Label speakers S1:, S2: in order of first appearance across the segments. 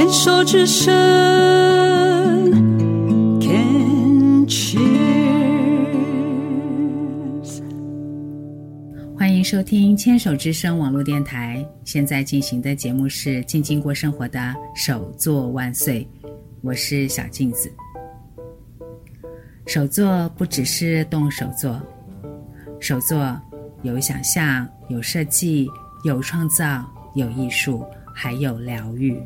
S1: 牵手之声，Can cheers。
S2: 欢迎收听牵手之声网络电台。现在进行的节目是静静过生活的手作万岁，我是小镜子。手作不只是动手做，手作有想象，有设计，有创造，有艺术，还有疗愈。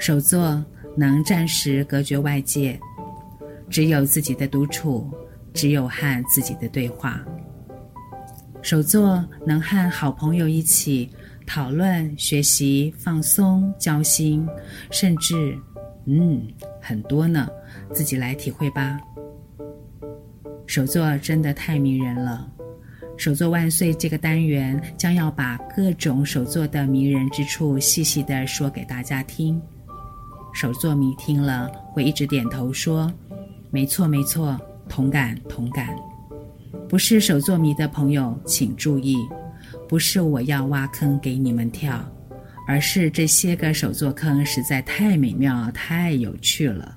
S2: 手作能暂时隔绝外界，只有自己的独处，只有和自己的对话。手作能和好朋友一起讨论、学习、放松、交心，甚至，嗯，很多呢，自己来体会吧。手作真的太迷人了。手作万岁！这个单元将要把各种手作的迷人之处细细地说给大家听。手作迷听了会一直点头说：“没错，没错，同感，同感。”不是手作迷的朋友请注意，不是我要挖坑给你们跳，而是这些个手作坑实在太美妙、太有趣了。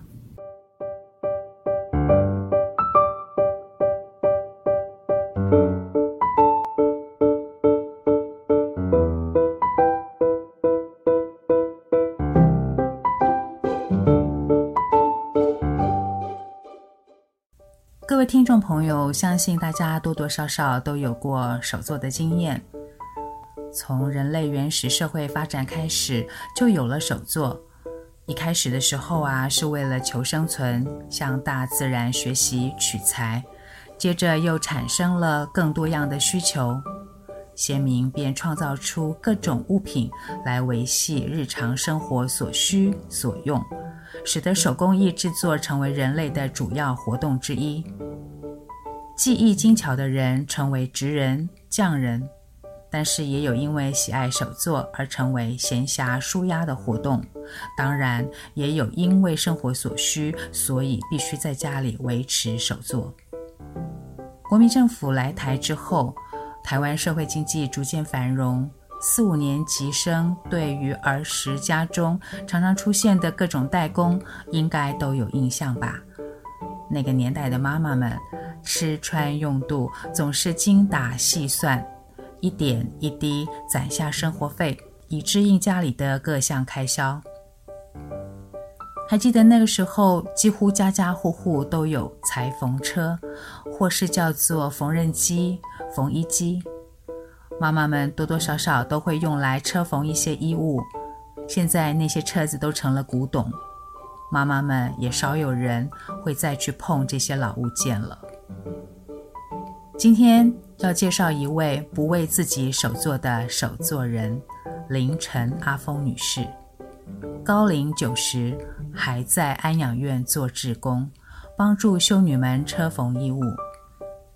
S2: 听众朋友，相信大家多多少少都有过手作的经验。从人类原始社会发展开始，就有了手作。一开始的时候啊，是为了求生存，向大自然学习取材。接着又产生了更多样的需求，先民便创造出各种物品来维系日常生活所需所用。使得手工艺制作成为人类的主要活动之一。技艺精巧的人成为职人、匠人，但是也有因为喜爱手作而成为闲暇舒压的活动。当然，也有因为生活所需，所以必须在家里维持手作。国民政府来台之后，台湾社会经济逐渐繁荣。四五年级生对于儿时家中常常出现的各种代工，应该都有印象吧？那个年代的妈妈们吃穿用度总是精打细算，一点一滴攒下生活费，以支应家里的各项开销。还记得那个时候，几乎家家户户都有裁缝车，或是叫做缝纫机、缝衣机。妈妈们多多少少都会用来车缝一些衣物，现在那些车子都成了古董，妈妈们也少有人会再去碰这些老物件了。今天要介绍一位不为自己手作的手作人林晨阿峰女士，高龄九十还在安养院做志工，帮助修女们车缝衣物，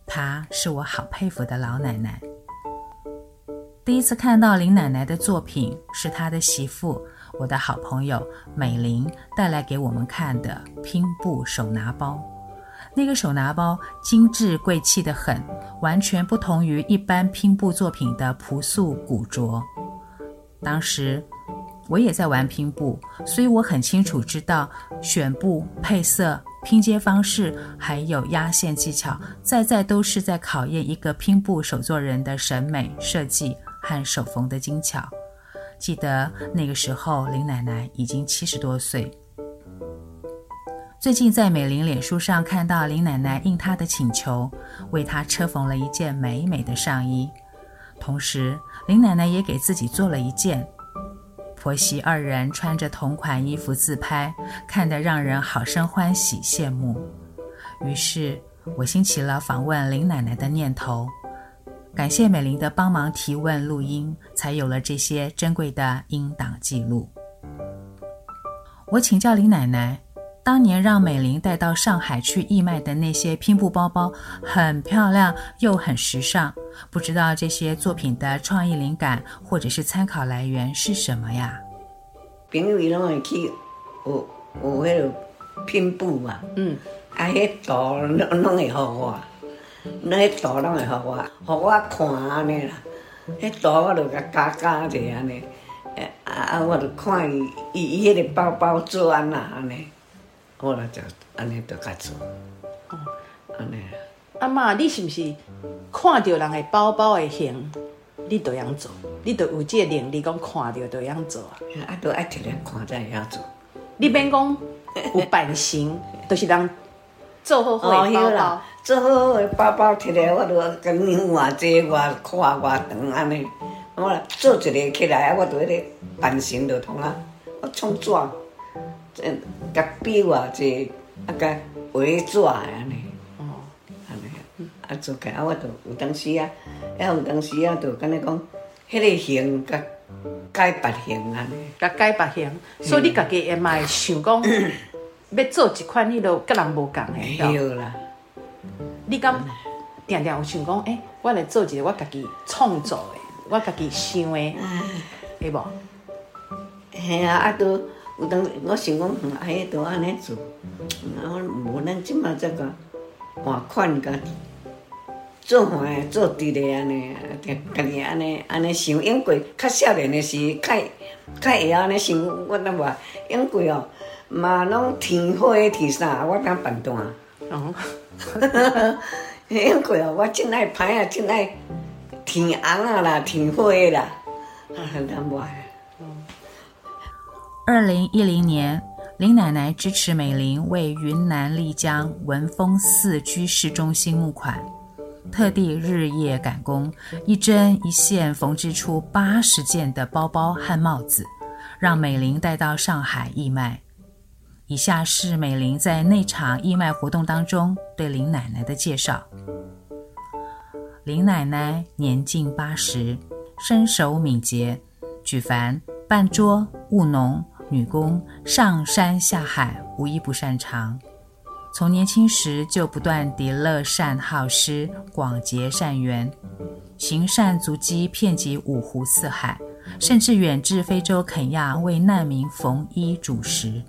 S2: 她是我好佩服的老奶奶。第一次看到林奶奶的作品，是她的媳妇，我的好朋友美玲带来给我们看的拼布手拿包。那个手拿包精致贵气得很，完全不同于一般拼布作品的朴素古拙。当时我也在玩拼布，所以我很清楚知道选布、配色、拼接方式，还有压线技巧，在在都是在考验一个拼布手作人的审美设计。和手缝的精巧，记得那个时候林奶奶已经七十多岁。最近在美玲脸书上看到林奶奶应她的请求，为她车缝了一件美美的上衣，同时林奶奶也给自己做了一件。婆媳二人穿着同款衣服自拍，看得让人好生欢喜羡慕。于是我兴起了访问林奶奶的念头。感谢美玲的帮忙提问录音，才有了这些珍贵的音档记录。我请教林奶奶，当年让美玲带到上海去义卖的那些拼布包包，很漂亮又很时尚，不知道这些作品的创意灵感或者是参考来源是什么呀？
S3: 朋友拢会去有有那个拼布嘛，嗯，啊，迄图拢拢会给我。那图拢会给我，给我看安尼啦。迄图我就甲加加者安尼，啊啊！我着看伊伊伊迄个包包做安那安尼，我来就安尼着甲做。哦，安尼。
S4: 阿嬷，你是不是看到人的包包的型，你都会晓做？你都有这个能力，讲看到都会晓做啊？
S3: 啊，都爱摕来看才会晓做。
S4: 你免讲有版型，都是人做好好的包包，
S3: 做好好的包包摕来，我着讲你偌济偌宽偌长安尼。我来做一个起来，啊，我着迄个版型着通啊，我创纸，嗯，甲笔偌济，啊，甲画纸的安尼。哦，安尼，啊，做起来啊，我著有当时啊，还有当时啊，着敢若讲，迄个型甲改别型安尼。
S4: 甲改别型，所以你家己也嘛会想讲，要做一款迄落甲人无共的。
S3: 对啦。
S4: 你敢定定有想讲，诶，我来做一个我家己创作的。我家己想的，会无？
S3: 嘿啊，啊都有当我想讲，哎呀，都安尼做，啊，我无咱即马则个换款个做换做伫咧安尼，家己安尼安尼想，永过较少年的时，较较会晓安尼想，我当话，永过哦，嘛拢天花天啥，我当办断。哦，永过哦，我真爱歹啊，真爱。天红啊啦，天花啦，很难买。
S2: 二零一零年，林奶奶支持美玲为云南丽江文峰寺居士中心募款，特地日夜赶工，一针一线缝制出八十件的包包和帽子，让美玲带到上海义卖。以下是美玲在那场义卖活动当中对林奶奶的介绍。林奶奶年近八十，身手敏捷，举凡办桌、务农、女工、上山下海，无一不擅长。从年轻时就不断地乐善好施，广结善缘，行善足迹遍及五湖四海，甚至远至非洲肯亚为难民缝衣煮食，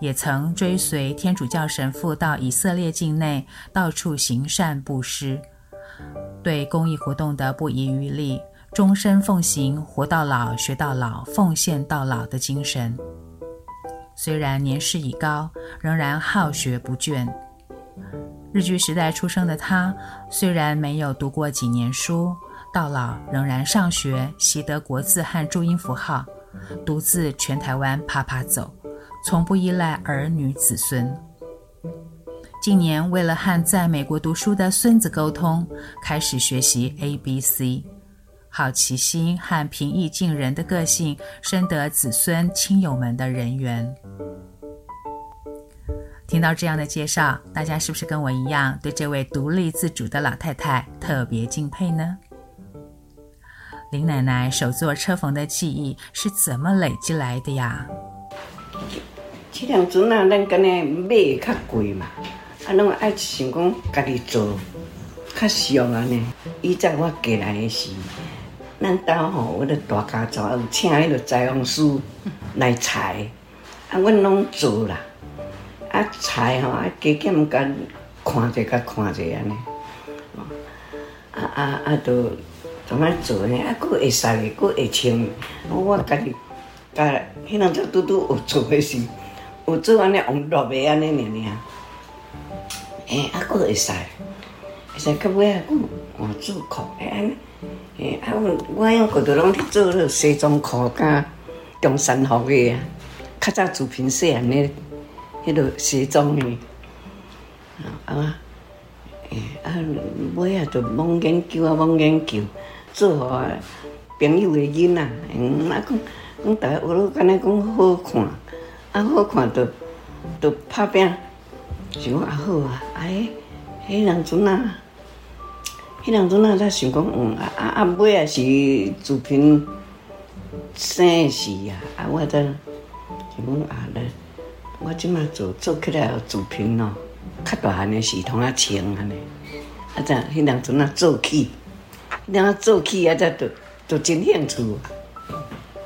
S2: 也曾追随天主教神父到以色列境内，到处行善布施。对公益活动的不遗余力，终身奉行“活到老，学到老，奉献到老”的精神。虽然年事已高，仍然好学不倦。日据时代出生的他，虽然没有读过几年书，到老仍然上学，习得国字和注音符号，独自全台湾爬爬走，从不依赖儿女子孙。近年，为了和在美国读书的孙子沟通，开始学习 ABC。好奇心和平易近人的个性，深得子孙亲友们的人缘。听到这样的介绍，大家是不是跟我一样，对这位独立自主的老太太特别敬佩呢？林奶奶手作车缝的技艺是怎么累积来的呀？
S3: 这两阵啊，咱跟那买较贵嘛。啊，拢爱想讲家己做，较俗安尼。以前我过来的时，咱兜吼，我的大家族有请迄个裁缝师来裁，啊，阮拢做啦。啊，裁吼，啊，加减甲看者甲看者安尼。啊啊啊，都怎么做呢？啊，佫会使，佫会穿。我家己甲迄两只拄拄有做的是，有做安尼用落的安尼尔尔。诶，啊，佫会使，会使到尾啊，佫换做裤，诶安尼，诶啊，我我用过着拢去做迄西装裤，甲中山服个啊，较早主品细汉的，迄落西装呢，啊，诶啊，尾啊，就罔研究啊，罔研究，做啊朋友的囡仔，嗯，啊，讲讲大家学了，敢若讲好看，啊，好看就就拍拼。想讲也好啊，哎，迄人阵啊，迄人阵啊，才想讲，嗯，啊啊啊，尾也是主品生的时啊，啊，我才想讲啊，来，我即马做做起来主品咯，较大汉的时通啊穿安尼，啊，才迄人阵啊做起，然后做起啊，才都都真兴趣，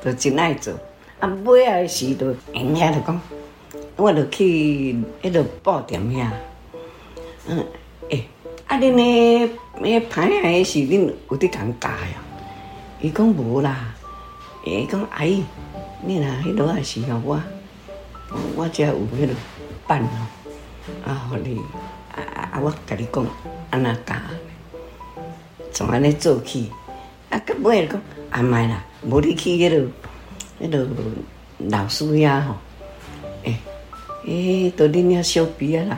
S3: 都真爱做，啊，尾啊时都闲遐就讲。我就去迄个布店遐，嗯，啊，恁诶，诶，牌啊，是恁有伫共教呀？伊讲无啦，伊讲阿姨，你若迄落也是吼我，我遮有迄落板哦，啊，互你啊啊啊！我甲你讲，安那教，从安尼做起，啊，到尾讲啊，莫啦，无你去迄落，迄落老师遐吼，诶，诶，都恁遐小比仔人，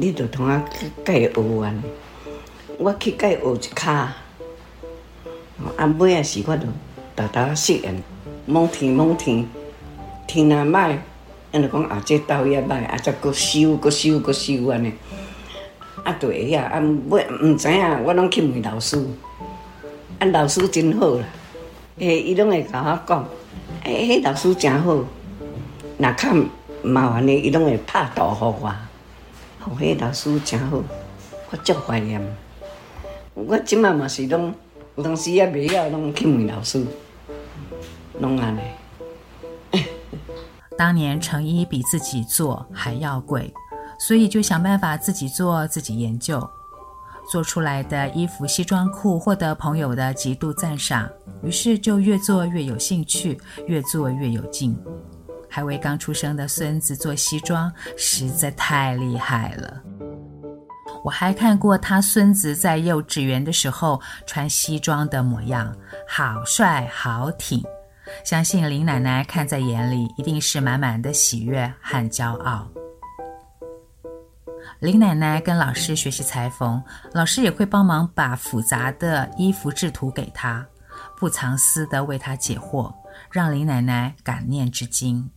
S3: 你着同我甲伊学安尼，我去甲伊学一骹，啊，尾仔时我着。大大适应，蒙天蒙天，天若歹，因着讲啊，这豆也歹，啊，再搁修搁修搁修安尼，啊，就会晓。啊，尾毋知影，我拢去问老师，啊，老师真好啦，诶，伊拢会甲我讲，诶，迄老师真好，若较麻烦的，伊拢会拍图互我，吼，迄老师真好，我足怀念。我即马嘛是拢，有当时也袂晓，拢去问老师。弄啊！
S2: 当年成衣比自己做还要贵，所以就想办法自己做，自己研究，做出来的衣服、西装裤获得朋友的极度赞赏，于是就越做越有兴趣，越做越有劲，还为刚出生的孙子做西装，实在太厉害了。我还看过他孙子在幼稚园的时候穿西装的模样，好帅，好挺。相信林奶奶看在眼里，一定是满满的喜悦和骄傲。林奶奶跟老师学习裁缝，老师也会帮忙把复杂的衣服制图给她，不藏私的为她解惑，让林奶奶感念至今。